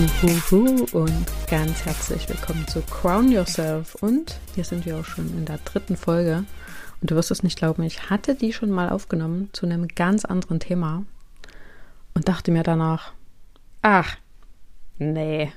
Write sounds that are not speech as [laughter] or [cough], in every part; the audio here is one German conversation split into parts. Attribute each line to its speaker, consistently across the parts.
Speaker 1: Uhuhu und ganz herzlich willkommen zu Crown Yourself. Und hier sind wir auch schon in der dritten Folge. Und du wirst es nicht glauben, ich hatte die schon mal aufgenommen zu einem ganz anderen Thema und dachte mir danach, ach, nee,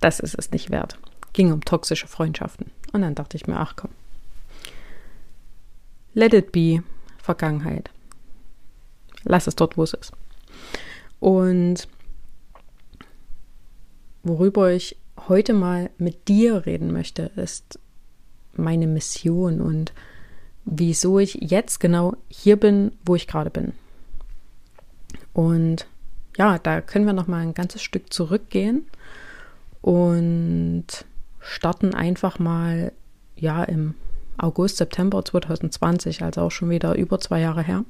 Speaker 1: das ist es nicht wert. Ging um toxische Freundschaften. Und dann dachte ich mir, ach komm, let it be, Vergangenheit. Lass es dort, wo es ist. Und worüber ich heute mal mit dir reden möchte, ist meine Mission und wieso ich jetzt genau hier bin, wo ich gerade bin. Und ja, da können wir noch mal ein ganzes Stück zurückgehen und starten einfach mal ja im August, September 2020, also auch schon wieder über zwei Jahre her.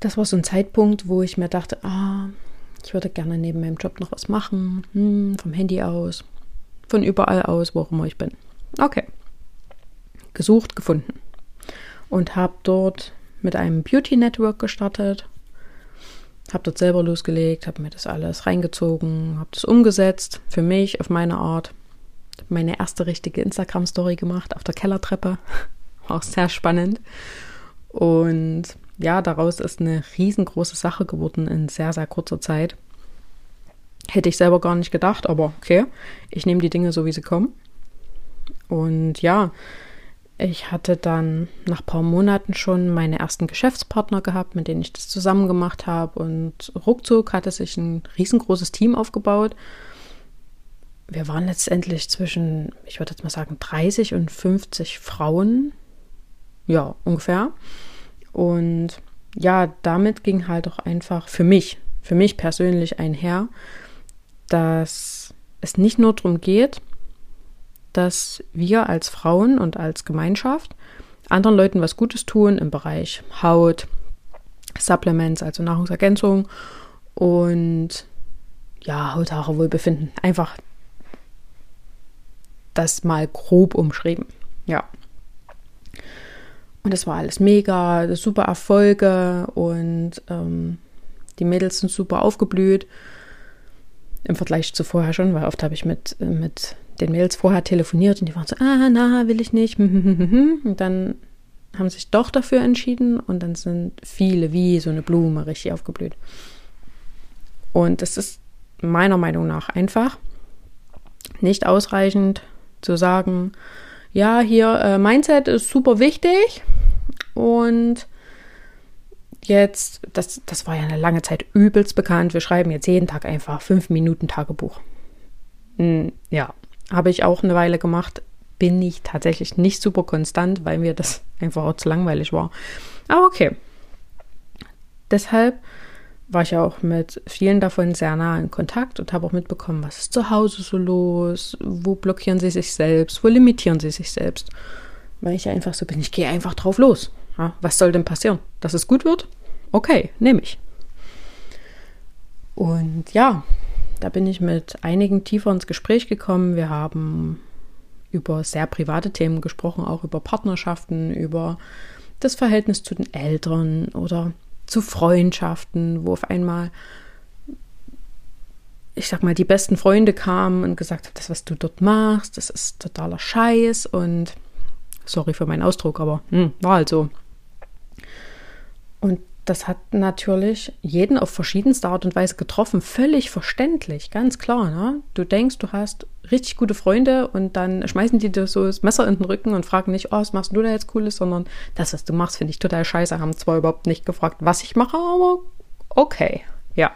Speaker 1: Das war so ein Zeitpunkt, wo ich mir dachte, ah, ich würde gerne neben meinem Job noch was machen, hm, vom Handy aus, von überall aus, wo auch immer ich bin. Okay. Gesucht, gefunden. Und habe dort mit einem Beauty Network gestartet. Habe dort selber losgelegt, habe mir das alles reingezogen, habe das umgesetzt für mich auf meine Art. Habe meine erste richtige Instagram-Story gemacht auf der Kellertreppe. [laughs] Auch sehr spannend. Und ja, daraus ist eine riesengroße Sache geworden in sehr, sehr kurzer Zeit. Hätte ich selber gar nicht gedacht, aber okay, ich nehme die Dinge so, wie sie kommen. Und ja, ich hatte dann nach ein paar Monaten schon meine ersten Geschäftspartner gehabt, mit denen ich das zusammen gemacht habe. Und ruckzuck hatte sich ein riesengroßes Team aufgebaut. Wir waren letztendlich zwischen, ich würde jetzt mal sagen, 30 und 50 Frauen. Ja, ungefähr. Und ja, damit ging halt auch einfach für mich, für mich persönlich einher, dass es nicht nur darum geht, dass wir als Frauen und als Gemeinschaft anderen Leuten was Gutes tun im Bereich Haut, Supplements, also Nahrungsergänzung und ja, Haut, Haare, Wohlbefinden. Einfach das mal grob umschrieben. Ja. Und das war alles mega, super Erfolge und ähm, die Mädels sind super aufgeblüht. Im Vergleich zu vorher schon, weil oft habe ich mit, mit den Mädels vorher telefoniert und die waren so, ah, na, will ich nicht. [laughs] Und dann haben sich doch dafür entschieden und dann sind viele wie so eine Blume richtig aufgeblüht. Und das ist meiner Meinung nach einfach nicht ausreichend zu sagen, ja, hier äh, Mindset ist super wichtig und jetzt, das, das war ja eine lange Zeit übelst bekannt, wir schreiben jetzt jeden Tag einfach fünf Minuten Tagebuch. Hm, ja, habe ich auch eine Weile gemacht, bin ich tatsächlich nicht super konstant, weil mir das [laughs] einfach auch zu langweilig war. Aber okay. Deshalb war ich auch mit vielen davon sehr nah in Kontakt und habe auch mitbekommen, was ist zu Hause so los, wo blockieren sie sich selbst, wo limitieren sie sich selbst. Weil ich einfach so bin, ich gehe einfach drauf los. Ja, was soll denn passieren? Dass es gut wird? Okay, nehme ich. Und ja, da bin ich mit einigen tiefer ins Gespräch gekommen. Wir haben über sehr private Themen gesprochen, auch über Partnerschaften, über das Verhältnis zu den Eltern oder zu Freundschaften, wo auf einmal, ich sag mal, die besten Freunde kamen und gesagt haben, das, was du dort machst, das ist totaler Scheiß und sorry für meinen Ausdruck, aber hm, war halt so. Und das hat natürlich jeden auf verschiedenste Art und Weise getroffen. Völlig verständlich, ganz klar. Ne? Du denkst, du hast richtig gute Freunde und dann schmeißen die dir so das Messer in den Rücken und fragen nicht, oh, was machst du da jetzt Cooles, sondern das, was du machst, finde ich total scheiße. Haben zwar überhaupt nicht gefragt, was ich mache, aber okay, ja.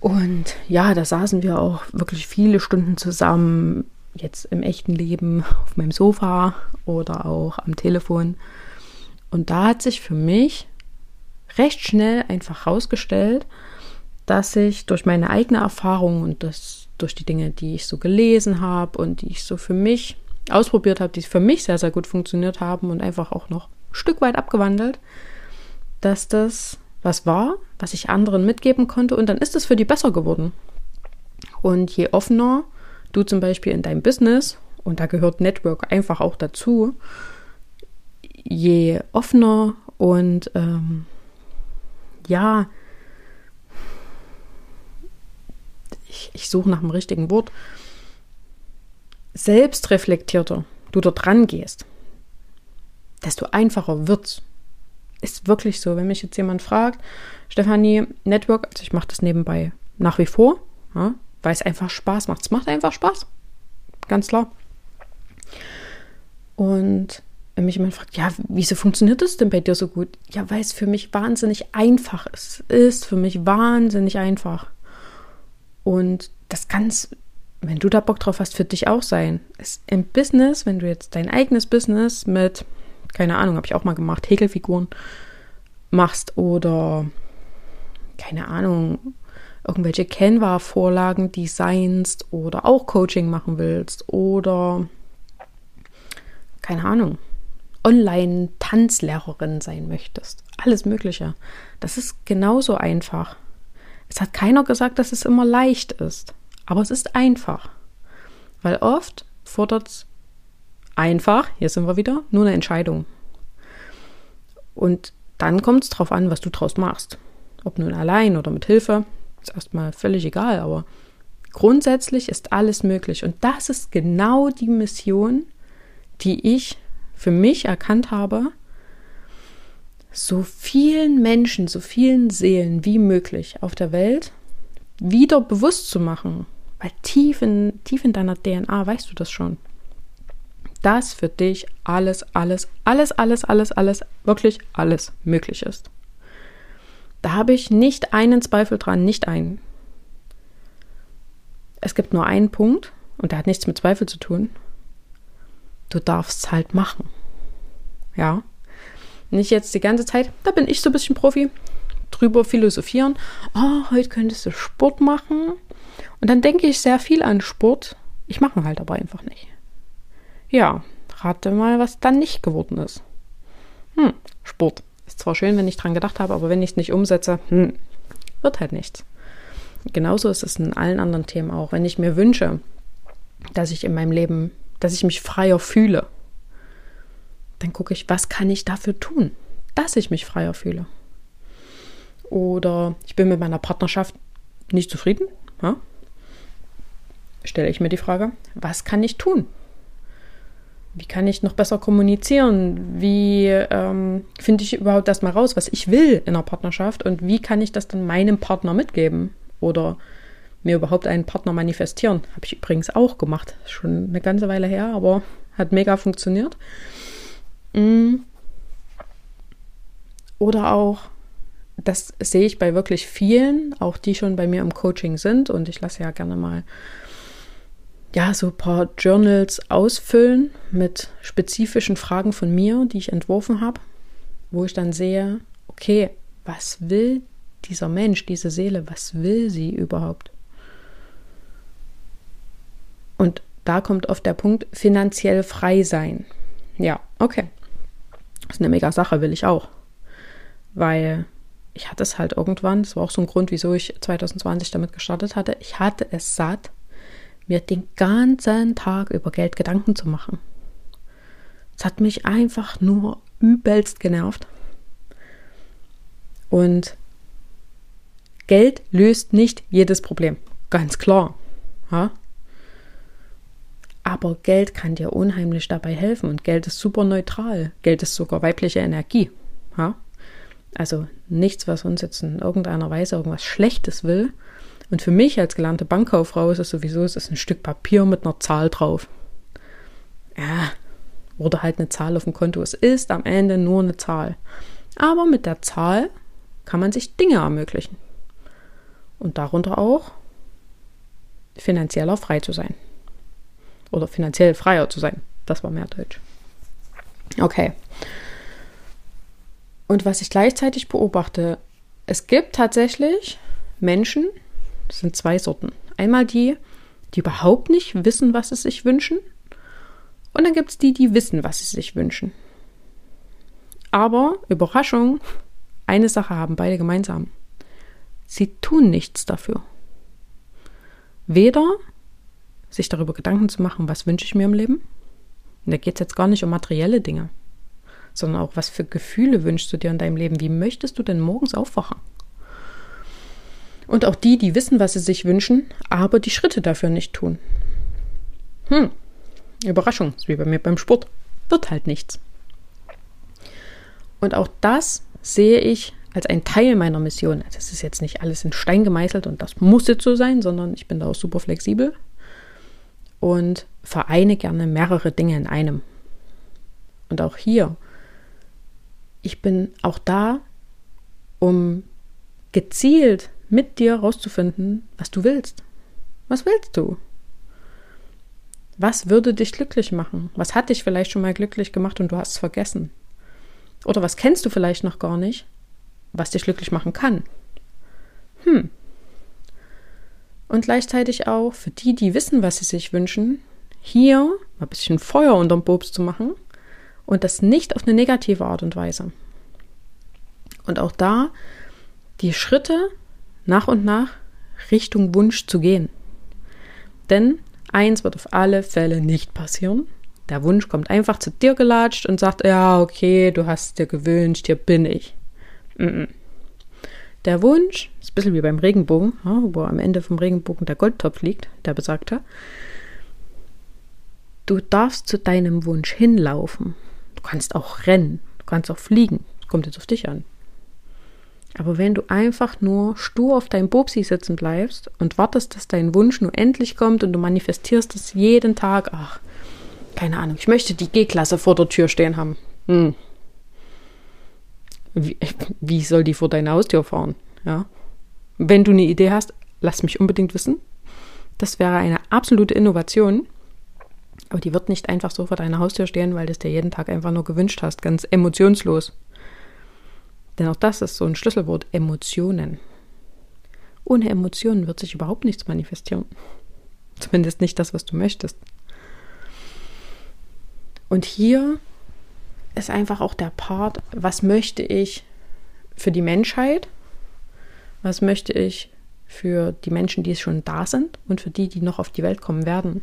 Speaker 1: Und ja, da saßen wir auch wirklich viele Stunden zusammen, jetzt im echten Leben auf meinem Sofa oder auch am Telefon. Und da hat sich für mich recht schnell einfach herausgestellt, dass ich durch meine eigene Erfahrung und das durch die Dinge, die ich so gelesen habe und die ich so für mich ausprobiert habe, die für mich sehr, sehr gut funktioniert haben und einfach auch noch ein Stück weit abgewandelt, dass das was war, was ich anderen mitgeben konnte und dann ist es für die besser geworden. Und je offener du zum Beispiel in deinem Business, und da gehört Network einfach auch dazu, je offener und ähm, ja, ich, ich suche nach dem richtigen Wort, selbstreflektierter du dort dran gehst, desto einfacher wird's. Ist wirklich so. Wenn mich jetzt jemand fragt, Stefanie, Network, also ich mache das nebenbei nach wie vor, ja, weil es einfach Spaß macht. Es macht einfach Spaß. Ganz klar. Und wenn mich jemand fragt, ja, wieso funktioniert das denn bei dir so gut? Ja, weil es für mich wahnsinnig einfach ist. Es ist für mich wahnsinnig einfach. Und das kann wenn du da Bock drauf hast, für dich auch sein. Es, Im Business, wenn du jetzt dein eigenes Business mit, keine Ahnung, habe ich auch mal gemacht, Häkelfiguren machst oder, keine Ahnung, irgendwelche Canva-Vorlagen designst oder auch Coaching machen willst oder, keine Ahnung, Online-Tanzlehrerin sein möchtest. Alles Mögliche. Das ist genauso einfach. Es hat keiner gesagt, dass es immer leicht ist. Aber es ist einfach. Weil oft fordert es einfach, hier sind wir wieder, nur eine Entscheidung. Und dann kommt es darauf an, was du draus machst. Ob nun allein oder mit Hilfe, ist erstmal völlig egal, aber grundsätzlich ist alles möglich. Und das ist genau die Mission, die ich für mich erkannt habe, so vielen Menschen, so vielen Seelen wie möglich auf der Welt wieder bewusst zu machen. Weil tief in, tief in deiner DNA weißt du das schon. Dass für dich alles, alles, alles, alles, alles, alles, wirklich alles möglich ist. Da habe ich nicht einen Zweifel dran, nicht einen. Es gibt nur einen Punkt und der hat nichts mit Zweifel zu tun du darfst es halt machen. Ja. Nicht jetzt die ganze Zeit, da bin ich so ein bisschen Profi, drüber philosophieren. Oh, heute könntest du Sport machen. Und dann denke ich sehr viel an Sport. Ich mache halt aber einfach nicht. Ja, rate mal, was dann nicht geworden ist. Hm, Sport. Ist zwar schön, wenn ich dran gedacht habe, aber wenn ich es nicht umsetze, hm, wird halt nichts. Genauso ist es in allen anderen Themen auch. Wenn ich mir wünsche, dass ich in meinem Leben dass ich mich freier fühle. Dann gucke ich, was kann ich dafür tun, dass ich mich freier fühle. Oder ich bin mit meiner Partnerschaft nicht zufrieden. Ja? Stelle ich mir die Frage, was kann ich tun? Wie kann ich noch besser kommunizieren? Wie ähm, finde ich überhaupt erstmal raus, was ich will in einer Partnerschaft und wie kann ich das dann meinem Partner mitgeben? Oder mir überhaupt einen Partner manifestieren. Habe ich übrigens auch gemacht. Schon eine ganze Weile her, aber hat mega funktioniert. Mm. Oder auch, das sehe ich bei wirklich vielen, auch die schon bei mir im Coaching sind. Und ich lasse ja gerne mal ja, so ein paar Journals ausfüllen mit spezifischen Fragen von mir, die ich entworfen habe, wo ich dann sehe, okay, was will dieser Mensch, diese Seele, was will sie überhaupt? Und da kommt oft der Punkt, finanziell frei sein. Ja, okay. Das ist eine mega Sache, will ich auch. Weil ich hatte es halt irgendwann, das war auch so ein Grund, wieso ich 2020 damit gestartet hatte, ich hatte es satt, mir den ganzen Tag über Geld Gedanken zu machen. Es hat mich einfach nur übelst genervt. Und Geld löst nicht jedes Problem. Ganz klar. Ja? Aber Geld kann dir unheimlich dabei helfen und Geld ist super neutral. Geld ist sogar weibliche Energie. Ja? Also nichts, was uns jetzt in irgendeiner Weise irgendwas Schlechtes will. Und für mich als gelernte Bankkauffrau ist es sowieso, es ist ein Stück Papier mit einer Zahl drauf. Ja, oder halt eine Zahl auf dem Konto. Es ist am Ende nur eine Zahl. Aber mit der Zahl kann man sich Dinge ermöglichen. Und darunter auch finanzieller frei zu sein oder finanziell freier zu sein. Das war mehr Deutsch. Okay. Und was ich gleichzeitig beobachte, es gibt tatsächlich Menschen, das sind zwei Sorten. Einmal die, die überhaupt nicht wissen, was sie sich wünschen. Und dann gibt es die, die wissen, was sie sich wünschen. Aber, Überraschung, eine Sache haben beide gemeinsam. Sie tun nichts dafür. Weder sich darüber Gedanken zu machen, was wünsche ich mir im Leben. Und da geht es jetzt gar nicht um materielle Dinge, sondern auch, was für Gefühle wünschst du dir in deinem Leben? Wie möchtest du denn morgens aufwachen? Und auch die, die wissen, was sie sich wünschen, aber die Schritte dafür nicht tun. Hm, Überraschung, wie bei mir beim Sport. Wird halt nichts. Und auch das sehe ich als ein Teil meiner Mission. Das ist jetzt nicht alles in Stein gemeißelt und das muss jetzt so sein, sondern ich bin da auch super flexibel und vereine gerne mehrere Dinge in einem. Und auch hier, ich bin auch da, um gezielt mit dir rauszufinden, was du willst. Was willst du? Was würde dich glücklich machen? Was hat dich vielleicht schon mal glücklich gemacht und du hast es vergessen? Oder was kennst du vielleicht noch gar nicht, was dich glücklich machen kann? Hm. Und gleichzeitig auch für die, die wissen, was sie sich wünschen, hier ein bisschen Feuer unterm Bobs zu machen und das nicht auf eine negative Art und Weise. Und auch da die Schritte nach und nach Richtung Wunsch zu gehen. Denn eins wird auf alle Fälle nicht passieren. Der Wunsch kommt einfach zu dir gelatscht und sagt, ja, okay, du hast dir gewünscht, hier bin ich. Der Wunsch, ist ein bisschen wie beim Regenbogen, wo am Ende vom Regenbogen der Goldtopf liegt, der besagte, du darfst zu deinem Wunsch hinlaufen. Du kannst auch rennen, du kannst auch fliegen. Das kommt jetzt auf dich an. Aber wenn du einfach nur stur auf deinem Bobsi sitzen bleibst und wartest, dass dein Wunsch nur endlich kommt und du manifestierst es jeden Tag, ach, keine Ahnung, ich möchte die G-Klasse vor der Tür stehen haben. Hm. Wie, wie soll die vor deine Haustür fahren? Ja. Wenn du eine Idee hast, lass mich unbedingt wissen. Das wäre eine absolute Innovation. Aber die wird nicht einfach so vor deiner Haustür stehen, weil du es dir jeden Tag einfach nur gewünscht hast, ganz emotionslos. Denn auch das ist so ein Schlüsselwort, Emotionen. Ohne Emotionen wird sich überhaupt nichts manifestieren. Zumindest nicht das, was du möchtest. Und hier ist einfach auch der Part, was möchte ich für die Menschheit? Was möchte ich für die Menschen, die schon da sind und für die, die noch auf die Welt kommen werden?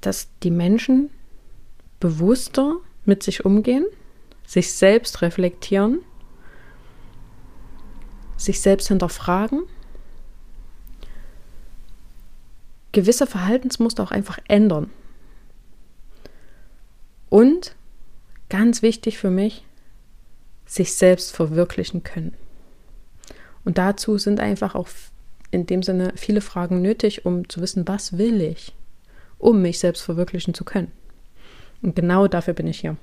Speaker 1: Dass die Menschen bewusster mit sich umgehen sich selbst reflektieren, sich selbst hinterfragen, gewisse Verhaltensmuster auch einfach ändern. Und ganz wichtig für mich, sich selbst verwirklichen können. Und dazu sind einfach auch in dem Sinne viele Fragen nötig, um zu wissen, was will ich, um mich selbst verwirklichen zu können. Und genau dafür bin ich hier.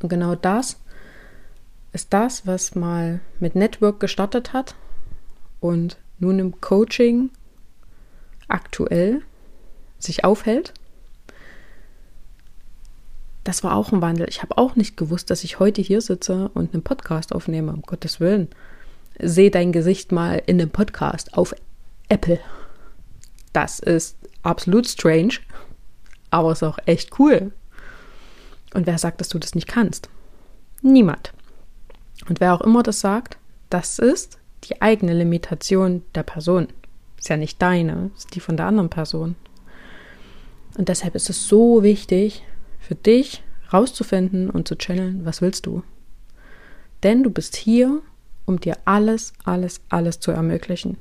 Speaker 1: Und genau das ist das, was mal mit Network gestartet hat und nun im Coaching aktuell sich aufhält. Das war auch ein Wandel. Ich habe auch nicht gewusst, dass ich heute hier sitze und einen Podcast aufnehme, um Gottes Willen. Seh dein Gesicht mal in einem Podcast auf Apple. Das ist absolut strange, aber ist auch echt cool. Und wer sagt, dass du das nicht kannst? Niemand. Und wer auch immer das sagt, das ist die eigene Limitation der Person. Ist ja nicht deine, ist die von der anderen Person. Und deshalb ist es so wichtig für dich rauszufinden und zu channeln, was willst du? Denn du bist hier, um dir alles, alles, alles zu ermöglichen.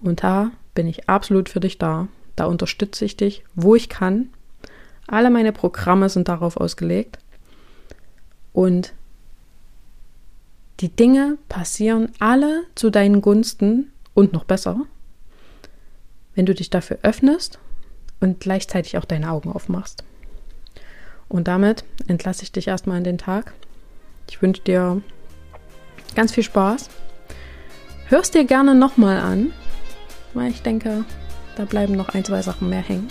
Speaker 1: Und da bin ich absolut für dich da. Da unterstütze ich dich, wo ich kann, alle meine Programme sind darauf ausgelegt. Und die Dinge passieren alle zu deinen Gunsten und noch besser, wenn du dich dafür öffnest und gleichzeitig auch deine Augen aufmachst. Und damit entlasse ich dich erstmal in den Tag. Ich wünsche dir ganz viel Spaß. Hörst dir gerne nochmal an, weil ich denke, da bleiben noch ein, zwei Sachen mehr hängen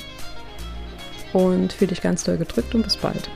Speaker 1: und fühle dich ganz doll gedrückt und bis bald.